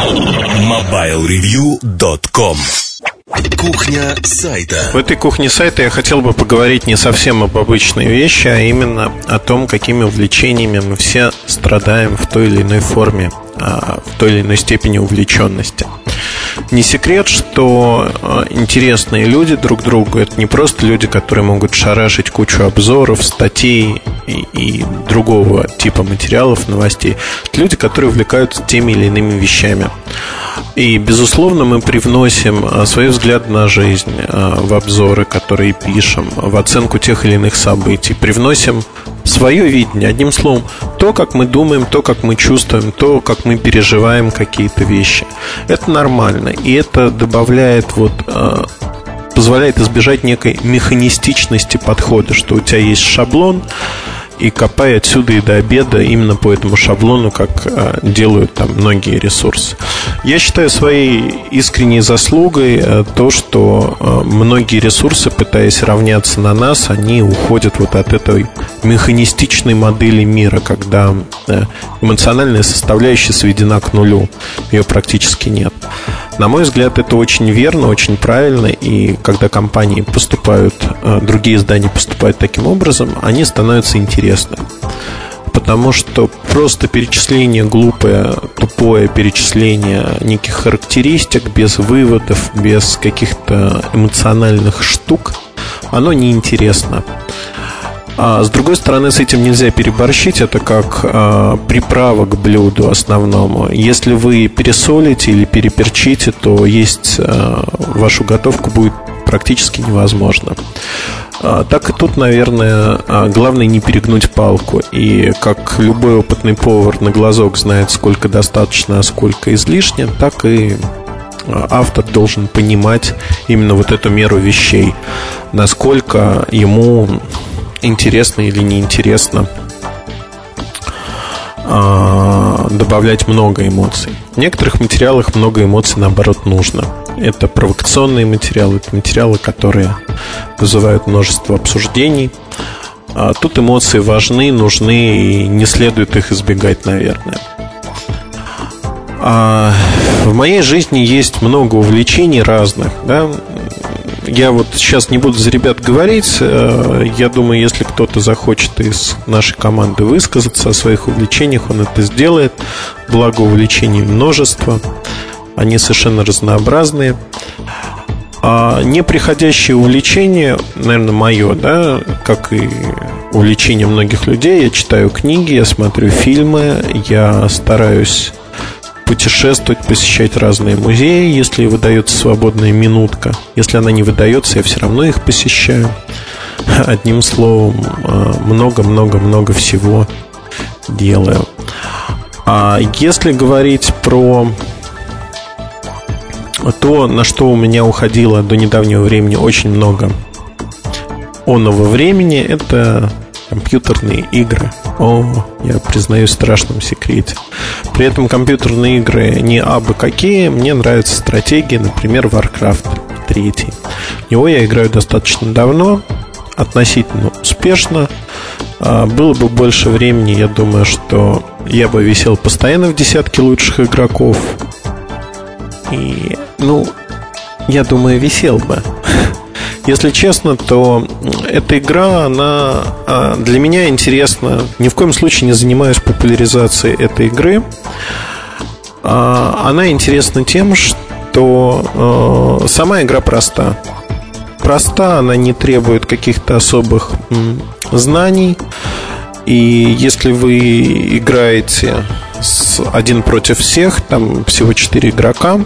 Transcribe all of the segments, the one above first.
MobileReview.com Кухня сайта. В этой кухне сайта я хотел бы поговорить не совсем об обычной вещи, а именно о том, какими увлечениями мы все страдаем в той или иной форме, а, в той или иной степени увлеченности. Не секрет, что а, интересные люди друг другу это не просто люди, которые могут шарашить кучу обзоров, статей и, и другого типа материалов, новостей. Это люди, которые увлекаются теми или иными вещами. И, безусловно, мы привносим а, свой взгляд на жизнь а, в обзоры, которые пишем, в оценку тех или иных событий. Привносим свое видение. Одним словом, то, как мы думаем, то, как мы чувствуем, то, как мы переживаем какие-то вещи. Это нормально. И это добавляет вот а, позволяет избежать некой механистичности подхода, что у тебя есть шаблон, и копай отсюда и до обеда именно по этому шаблону, как э, делают там многие ресурсы. Я считаю своей искренней заслугой э, то, что э, многие ресурсы, пытаясь равняться на нас, они уходят вот от этой механистичной модели мира, когда эмоциональная составляющая сведена к нулю, ее практически нет. На мой взгляд, это очень верно, очень правильно, и когда компании поступают, другие издания поступают таким образом, они становятся интересно. Потому что просто перечисление глупое, тупое перечисление неких характеристик без выводов, без каких-то эмоциональных штук, оно неинтересно. А с другой стороны, с этим нельзя переборщить. Это как а, приправа к блюду основному. Если вы пересолите или переперчите, то есть а, вашу готовку будет практически невозможно. А, так и тут, наверное, а, главное не перегнуть палку. И как любой опытный повар на глазок знает, сколько достаточно, а сколько излишне, так и а, автор должен понимать именно вот эту меру вещей, насколько ему интересно или неинтересно добавлять много эмоций. В некоторых материалах много эмоций, наоборот, нужно. Это провокационные материалы, это материалы, которые вызывают множество обсуждений. А тут эмоции важны, нужны и не следует их избегать, наверное. А в моей жизни есть много увлечений разных. Да? Я вот сейчас не буду за ребят говорить. Э, я думаю, если кто-то захочет из нашей команды высказаться о своих увлечениях, он это сделает. Благо увлечений множество. Они совершенно разнообразные. А неприходящее увлечение, наверное, мое, да, как и увлечение многих людей, я читаю книги, я смотрю фильмы, я стараюсь путешествовать, посещать разные музеи, если выдается свободная минутка. Если она не выдается, я все равно их посещаю. Одним словом, много-много-много всего делаю. А если говорить про то, на что у меня уходило до недавнего времени очень много онного времени, это компьютерные игры. О, я признаюсь в страшном секрете. При этом компьютерные игры не абы какие. Мне нравятся стратегии, например, Warcraft 3. В него я играю достаточно давно, относительно успешно. А, было бы больше времени, я думаю, что я бы висел постоянно в десятке лучших игроков. И, ну, я думаю, висел бы. Если честно, то эта игра, она а, для меня интересна. Ни в коем случае не занимаюсь популяризацией этой игры. А, она интересна тем, что а, сама игра проста. Проста, она не требует каких-то особых знаний. И если вы играете с один против всех, там всего четыре игрока,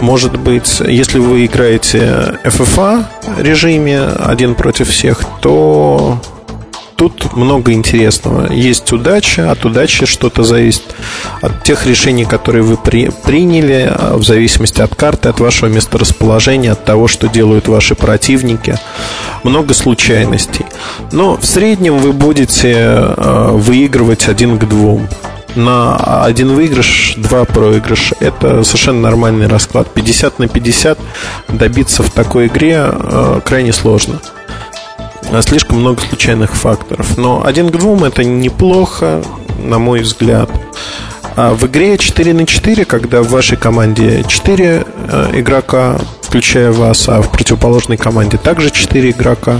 может быть, если вы играете FFA режиме один против всех, то тут много интересного. Есть удача, от удачи что-то зависит от тех решений, которые вы при, приняли, в зависимости от карты, от вашего месторасположения, от того, что делают ваши противники. Много случайностей. Но в среднем вы будете э, выигрывать один к двум на один выигрыш, два проигрыша. Это совершенно нормальный расклад. 50 на 50 добиться в такой игре э, крайне сложно. Слишком много случайных факторов. Но один к двум это неплохо, на мой взгляд. А в игре 4 на 4, когда в вашей команде 4 э, игрока, включая вас, а в противоположной команде также 4 игрока,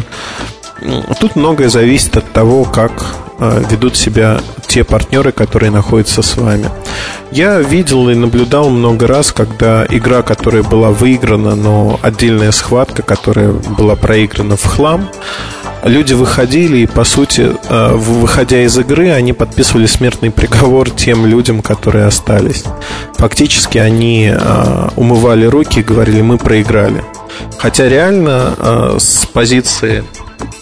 тут многое зависит от того, как ведут себя те партнеры, которые находятся с вами. Я видел и наблюдал много раз, когда игра, которая была выиграна, но отдельная схватка, которая была проиграна в хлам, люди выходили и, по сути, э, выходя из игры, они подписывали смертный приговор тем людям, которые остались. Фактически они э, умывали руки и говорили, мы проиграли. Хотя реально э, с позиции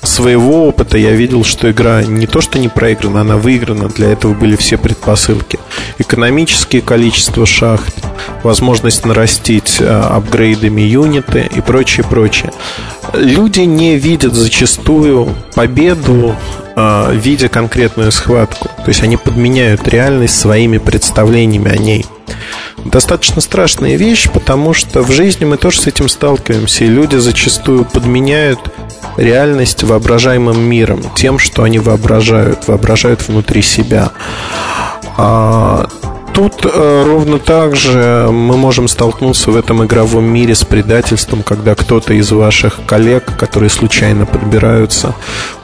своего опыта я видел, что игра не то что не проиграна, она выиграна. Для этого были все предпосылки. Экономические количество шахт, возможность нарастить э, апгрейдами юниты и прочее, прочее. Люди не видят зачастую победу э, видя конкретную схватку. То есть они подменяют реальность своими представлениями о ней. Достаточно страшная вещь, потому что в жизни мы тоже с этим сталкиваемся, и люди зачастую подменяют реальность воображаемым миром, тем, что они воображают, воображают внутри себя. А тут э, ровно так же мы можем столкнуться в этом игровом мире с предательством, когда кто-то из ваших коллег, которые случайно подбираются,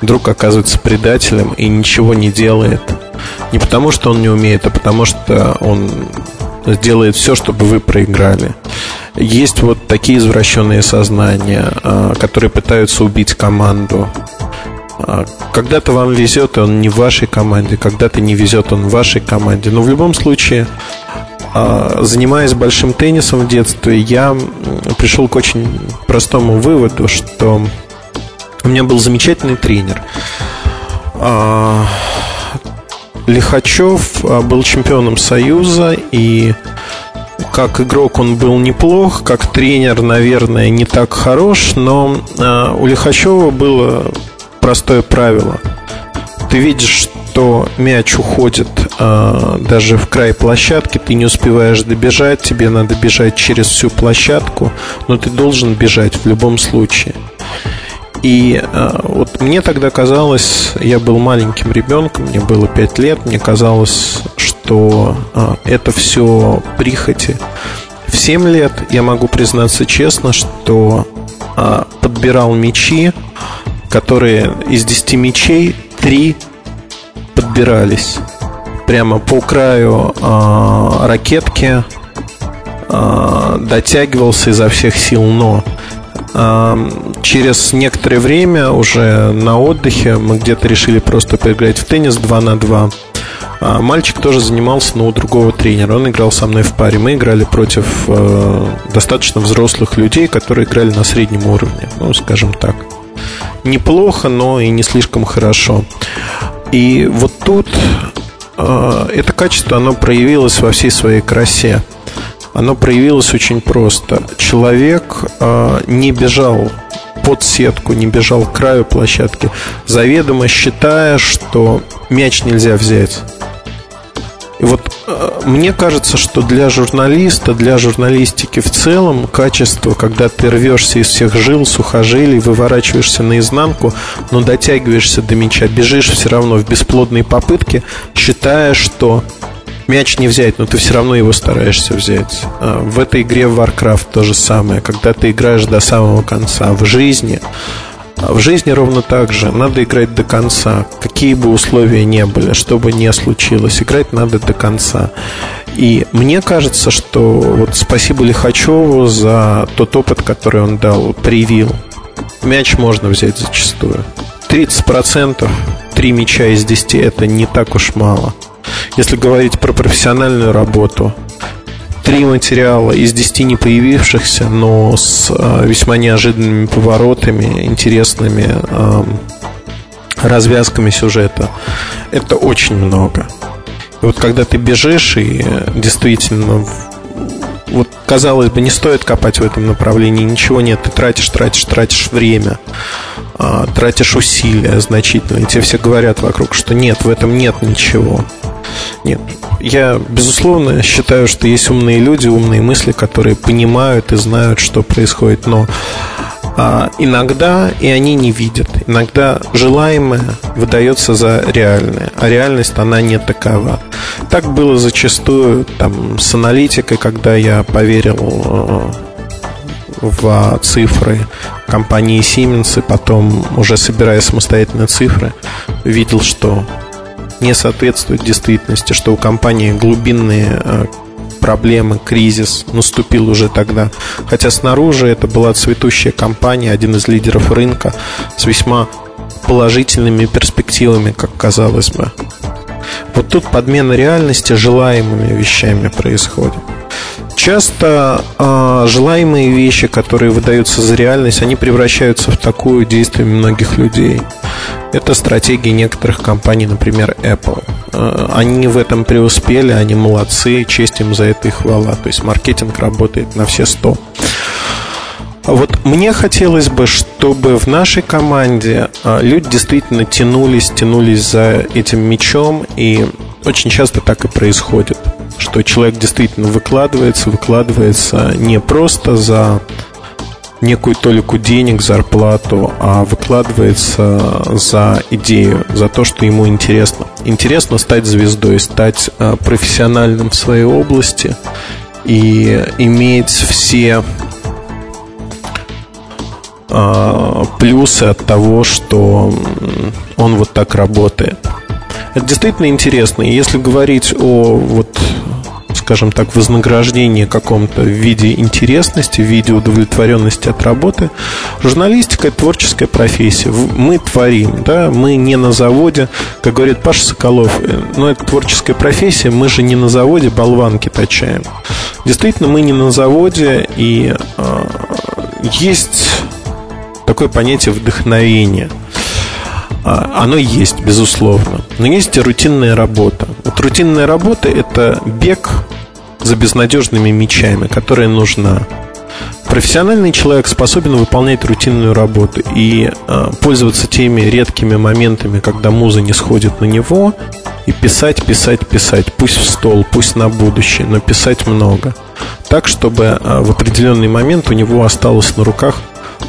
вдруг оказывается предателем и ничего не делает. Не потому, что он не умеет, а потому, что он сделает все, чтобы вы проиграли. Есть вот такие извращенные сознания, а, которые пытаются убить команду. А, когда-то вам везет, и он не в вашей команде, когда-то не везет, он в вашей команде. Но в любом случае, а, занимаясь большим теннисом в детстве, я пришел к очень простому выводу, что у меня был замечательный тренер. Лихачев был чемпионом Союза, и как игрок он был неплох, как тренер, наверное, не так хорош, но э, у Лихачева было простое правило. Ты видишь, что мяч уходит э, даже в край площадки, ты не успеваешь добежать, тебе надо бежать через всю площадку, но ты должен бежать в любом случае. И э, вот мне тогда казалось, я был маленьким ребенком, мне было 5 лет, мне казалось, что э, это все прихоти. В 7 лет я могу признаться честно, что э, подбирал мячи, которые из 10 мячей 3 подбирались прямо по краю ракетки, дотягивался изо всех сил, но Через некоторое время уже на отдыхе мы где-то решили просто поиграть в теннис 2 на 2. А, мальчик тоже занимался, но у другого тренера. Он играл со мной в паре. Мы играли против э, достаточно взрослых людей, которые играли на среднем уровне, ну, скажем так. Неплохо, но и не слишком хорошо. И вот тут э, это качество, оно проявилось во всей своей красе оно проявилось очень просто. Человек э, не бежал под сетку, не бежал к краю площадки, заведомо считая, что мяч нельзя взять. И вот э, мне кажется, что для журналиста, для журналистики в целом качество, когда ты рвешься из всех жил, сухожилий, выворачиваешься наизнанку, но дотягиваешься до мяча, бежишь все равно в бесплодной попытке, считая, что мяч не взять, но ты все равно его стараешься взять. А, в этой игре Warcraft то же самое, когда ты играешь до самого конца. В жизни а, в жизни ровно так же. Надо играть до конца. Какие бы условия не были, что бы ни случилось, играть надо до конца. И мне кажется, что вот спасибо Лихачеву за тот опыт, который он дал, привил. Мяч можно взять зачастую. 30%, 3 мяча из 10 это не так уж мало. Если говорить про профессиональную работу, три материала из десяти не появившихся, но с э, весьма неожиданными поворотами, интересными э, развязками сюжета. Это очень много. И вот когда ты бежишь и действительно вот казалось бы, не стоит копать в этом направлении, ничего нет, ты тратишь, тратишь, тратишь время, а, тратишь усилия значительно, и тебе все говорят вокруг, что нет, в этом нет ничего. Нет, я, безусловно, считаю, что есть умные люди, умные мысли, которые понимают и знают, что происходит, но А иногда и они не видят. Иногда желаемое выдается за реальное, а реальность она не такова. Так было зачастую там, с аналитикой, когда я поверил э, в цифры компании Siemens, и потом, уже собирая самостоятельно цифры, видел, что не соответствует действительности, что у компании глубинные э, проблемы, кризис наступил уже тогда. Хотя снаружи это была цветущая компания, один из лидеров рынка с весьма положительными перспективами, как казалось бы. Вот тут подмена реальности желаемыми вещами происходит. Часто э, желаемые вещи, которые выдаются за реальность, они превращаются в такое действие многих людей. Это стратегии некоторых компаний, например, Apple. Э, они в этом преуспели, они молодцы, честь им за это и хвала. То есть маркетинг работает на все сто. Вот мне хотелось бы, чтобы в нашей команде э, люди действительно тянулись, тянулись за этим мечом, и очень часто так и происходит что человек действительно выкладывается, выкладывается не просто за некую толику денег, зарплату, а выкладывается за идею, за то, что ему интересно. Интересно стать звездой, стать э, профессиональным в своей области и иметь все э, плюсы от того, что он вот так работает. Это действительно интересно. И если говорить о вот скажем так, вознаграждении каком-то в виде интересности, в виде удовлетворенности от работы. Журналистика – творческая профессия. Мы творим, да, мы не на заводе, как говорит Паша Соколов, э, но это творческая профессия, мы же не на заводе болванки точаем. Действительно, мы не на заводе, и э, есть такое понятие вдохновения – оно есть, безусловно. Но есть и рутинная работа. Вот рутинная работа – это бег за безнадежными мечами, которая нужна. Профессиональный человек способен выполнять рутинную работу и э, пользоваться теми редкими моментами, когда муза не сходит на него, и писать, писать, писать. Пусть в стол, пусть на будущее, но писать много. Так, чтобы э, в определенный момент у него осталось на руках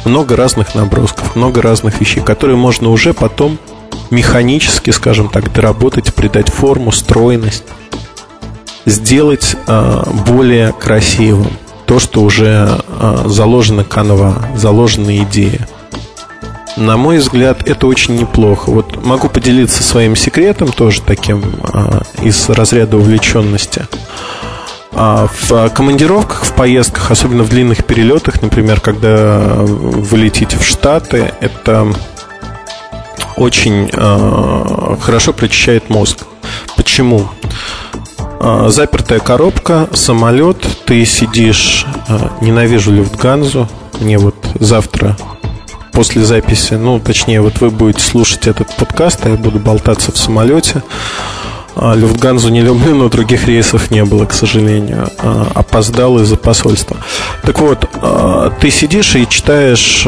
много разных набросков, много разных вещей, которые можно уже потом механически, скажем так, доработать, придать форму, стройность, сделать э, более красивым то, что уже э, заложена канва, заложена идея. На мой взгляд, это очень неплохо. Вот могу поделиться своим секретом, тоже таким э, из разряда увлеченности. А в командировках, в поездках, особенно в длинных перелетах, например, когда вы летите в Штаты, это очень э, хорошо прочищает мозг. Почему? Э, запертая коробка, самолет, ты сидишь, э, ненавижу Люфтганзу, мне вот завтра после записи, ну, точнее, вот вы будете слушать этот подкаст, а я буду болтаться в самолете. А, Люфтганзу не люблю, но других рейсов не было, к сожалению. А, опоздал из-за посольства. Так вот, а, ты сидишь и читаешь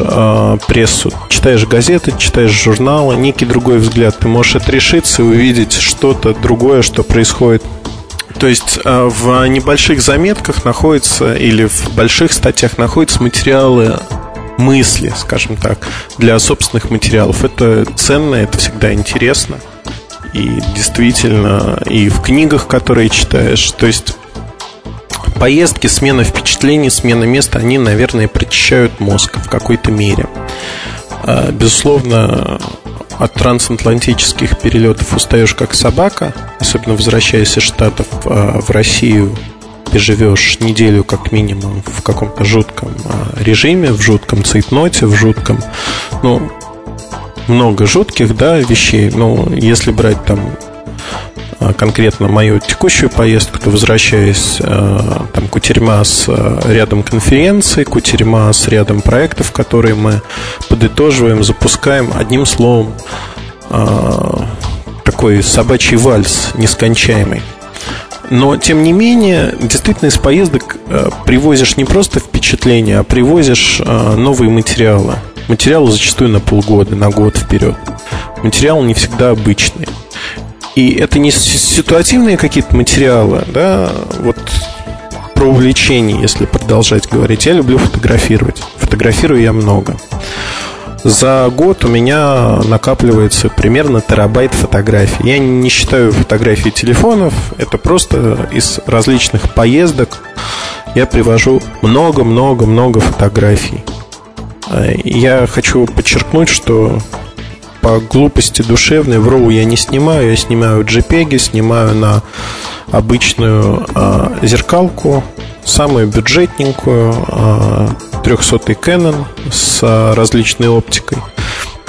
прессу, читаешь газеты, читаешь журналы, некий другой взгляд. Ты можешь отрешиться и увидеть что-то другое, что происходит то есть в небольших заметках находятся или в больших статьях находятся материалы мысли, скажем так, для собственных материалов. Это ценно, это всегда интересно и действительно и в книгах, которые читаешь. То есть поездки, смена впечатлений, смена места, они, наверное, прочищают мозг в какой-то мере. А, безусловно, от трансатлантических перелетов устаешь как собака, особенно возвращаясь из Штатов а, в Россию, ты живешь неделю как минимум в каком-то жутком а, режиме, в жутком цейтноте, в жутком, ну, много жутких, да, вещей. Но если брать там а, конкретно мою текущую поездку, то возвращаясь а, там кутерьма с а, рядом конференций, кутерьма с рядом проектов, которые мы подытоживаем, запускаем, одним словом, такой собачий вальс нескончаемый. Но, тем не менее, действительно из поездок привозишь не просто впечатления, а привозишь новые материалы – Материал зачастую на полгода, на год вперед. Материал не всегда обычный. И это не ситуативные какие-то материалы, да, вот про увлечение, если продолжать говорить. Я люблю фотографировать. Фотографирую я много. За год у меня накапливается примерно терабайт фотографий. Я не считаю фотографии телефонов, это просто из различных поездок я привожу много-много-много фотографий. Э, я хочу подчеркнуть, что по глупости душевной в RAW я не снимаю, я снимаю JPEG, снимаю на обычную э, зеркалку, самую бюджетненькую, э, 300 Canon с э, различной оптикой.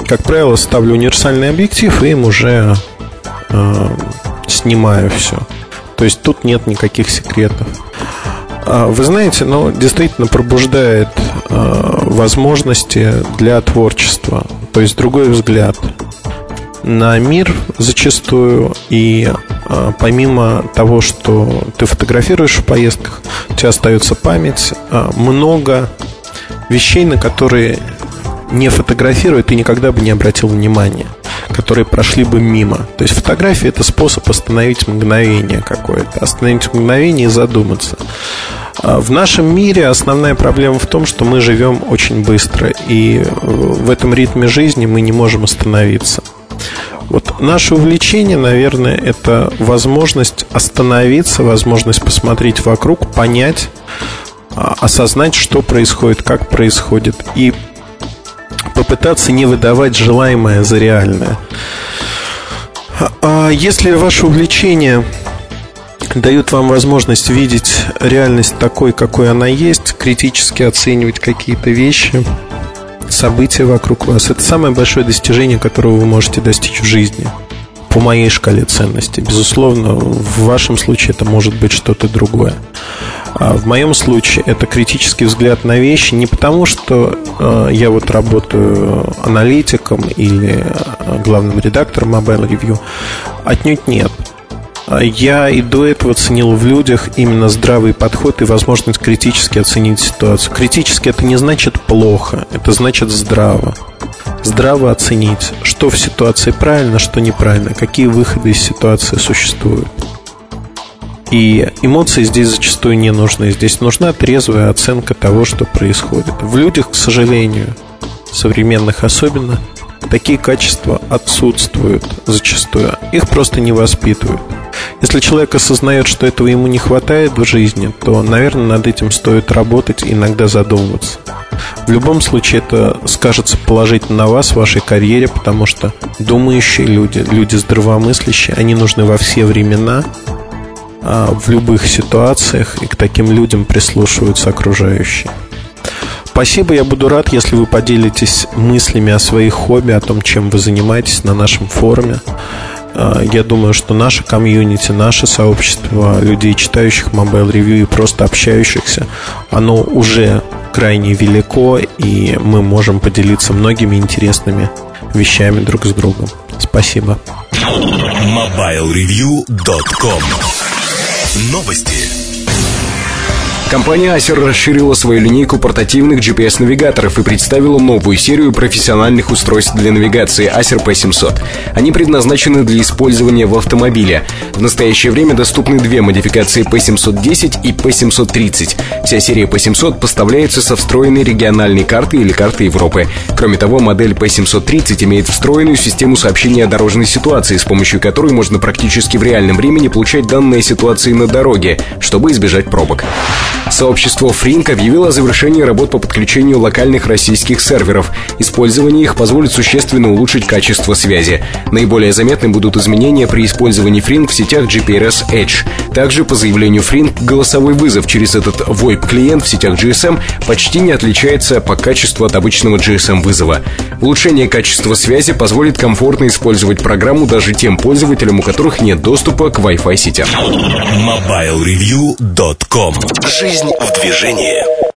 Как правило, ставлю универсальный объектив и им уже э, снимаю все. То есть тут нет никаких секретов. А, вы знаете, ну, действительно пробуждает э, возможности для творчества, то есть другой взгляд на мир зачастую. И э, помимо того, что ты фотографируешь в поездках, у тебя остается память, много вещей, на которые не фотографируя, ты никогда бы не обратил внимания которые прошли бы мимо. То есть фотография это способ остановить мгновение какое-то, остановить мгновение и задуматься. А в нашем мире основная проблема в том, что мы живем очень быстро, и э, в этом ритме жизни мы не можем остановиться. Вот наше увлечение, наверное, это возможность остановиться, возможность посмотреть вокруг, понять, а, осознать, что происходит, как происходит, и попытаться не выдавать желаемое за реальное. А если ваше увлечение дают вам возможность видеть реальность такой, какой она есть, критически оценивать какие-то вещи, события вокруг вас. Это самое большое достижение, которого вы можете достичь в жизни. По моей шкале ценностей. Безусловно, в вашем случае это может быть что-то другое. А в моем случае это критический взгляд на вещи не потому, что э, я вот работаю аналитиком или э, главным редактором Mobile Review. Отнюдь нет. Я и до этого ценил в людях именно здравый подход и возможность критически оценить ситуацию. Критически это не значит плохо, это значит здраво. Здраво оценить, что в ситуации правильно, что неправильно, какие выходы из ситуации существуют. И эмоции здесь зачастую не нужны. Здесь нужна трезвая оценка того, что происходит. В людях, к сожалению, современных особенно, такие качества отсутствуют зачастую. Их просто не воспитывают. Если человек осознает, что этого ему не хватает в жизни, то, наверное, над этим стоит работать иногда задумываться. В любом случае это скажется положительно на вас, в вашей карьере, потому что думающие люди, люди здравомыслящие, они нужны во все времена, а, в любых ситуациях, и к таким людям прислушиваются окружающие. Спасибо, я буду рад, если вы поделитесь мыслями о своих хобби, о том, чем вы занимаетесь на нашем форуме. А, я думаю, что наше комьюнити, наше сообщество людей, читающих Mobile Review и просто общающихся, оно уже крайне велико, и мы можем поделиться многими интересными вещами друг с другом. Спасибо. MobileReview.com Новости. Компания Acer расширила свою линейку портативных GPS-навигаторов и представила новую серию профессиональных устройств для навигации Acer P700. Они предназначены для использования в автомобиле. В настоящее время доступны две модификации P710 и P730. Вся серия P700 поставляется со встроенной региональной картой или картой Европы. Кроме того, модель P730 имеет встроенную систему сообщения о дорожной ситуации, с помощью которой можно практически в реальном времени получать данные ситуации на дороге, чтобы избежать пробок. Сообщество Фринк объявило о завершении работ по подключению локальных российских серверов. Использование их позволит существенно улучшить качество связи. Наиболее заметны будут изменения при использовании Фринк в сетях GPRS Edge. Также, по заявлению Фринк, голосовой вызов через этот VoIP-клиент в сетях GSM почти не отличается по качеству от обычного GSM-вызова. Улучшение качества связи позволит комфортно использовать программу даже тем пользователям, у которых нет доступа к Wi-Fi сетям. MobileReview.com Жизнь в движении.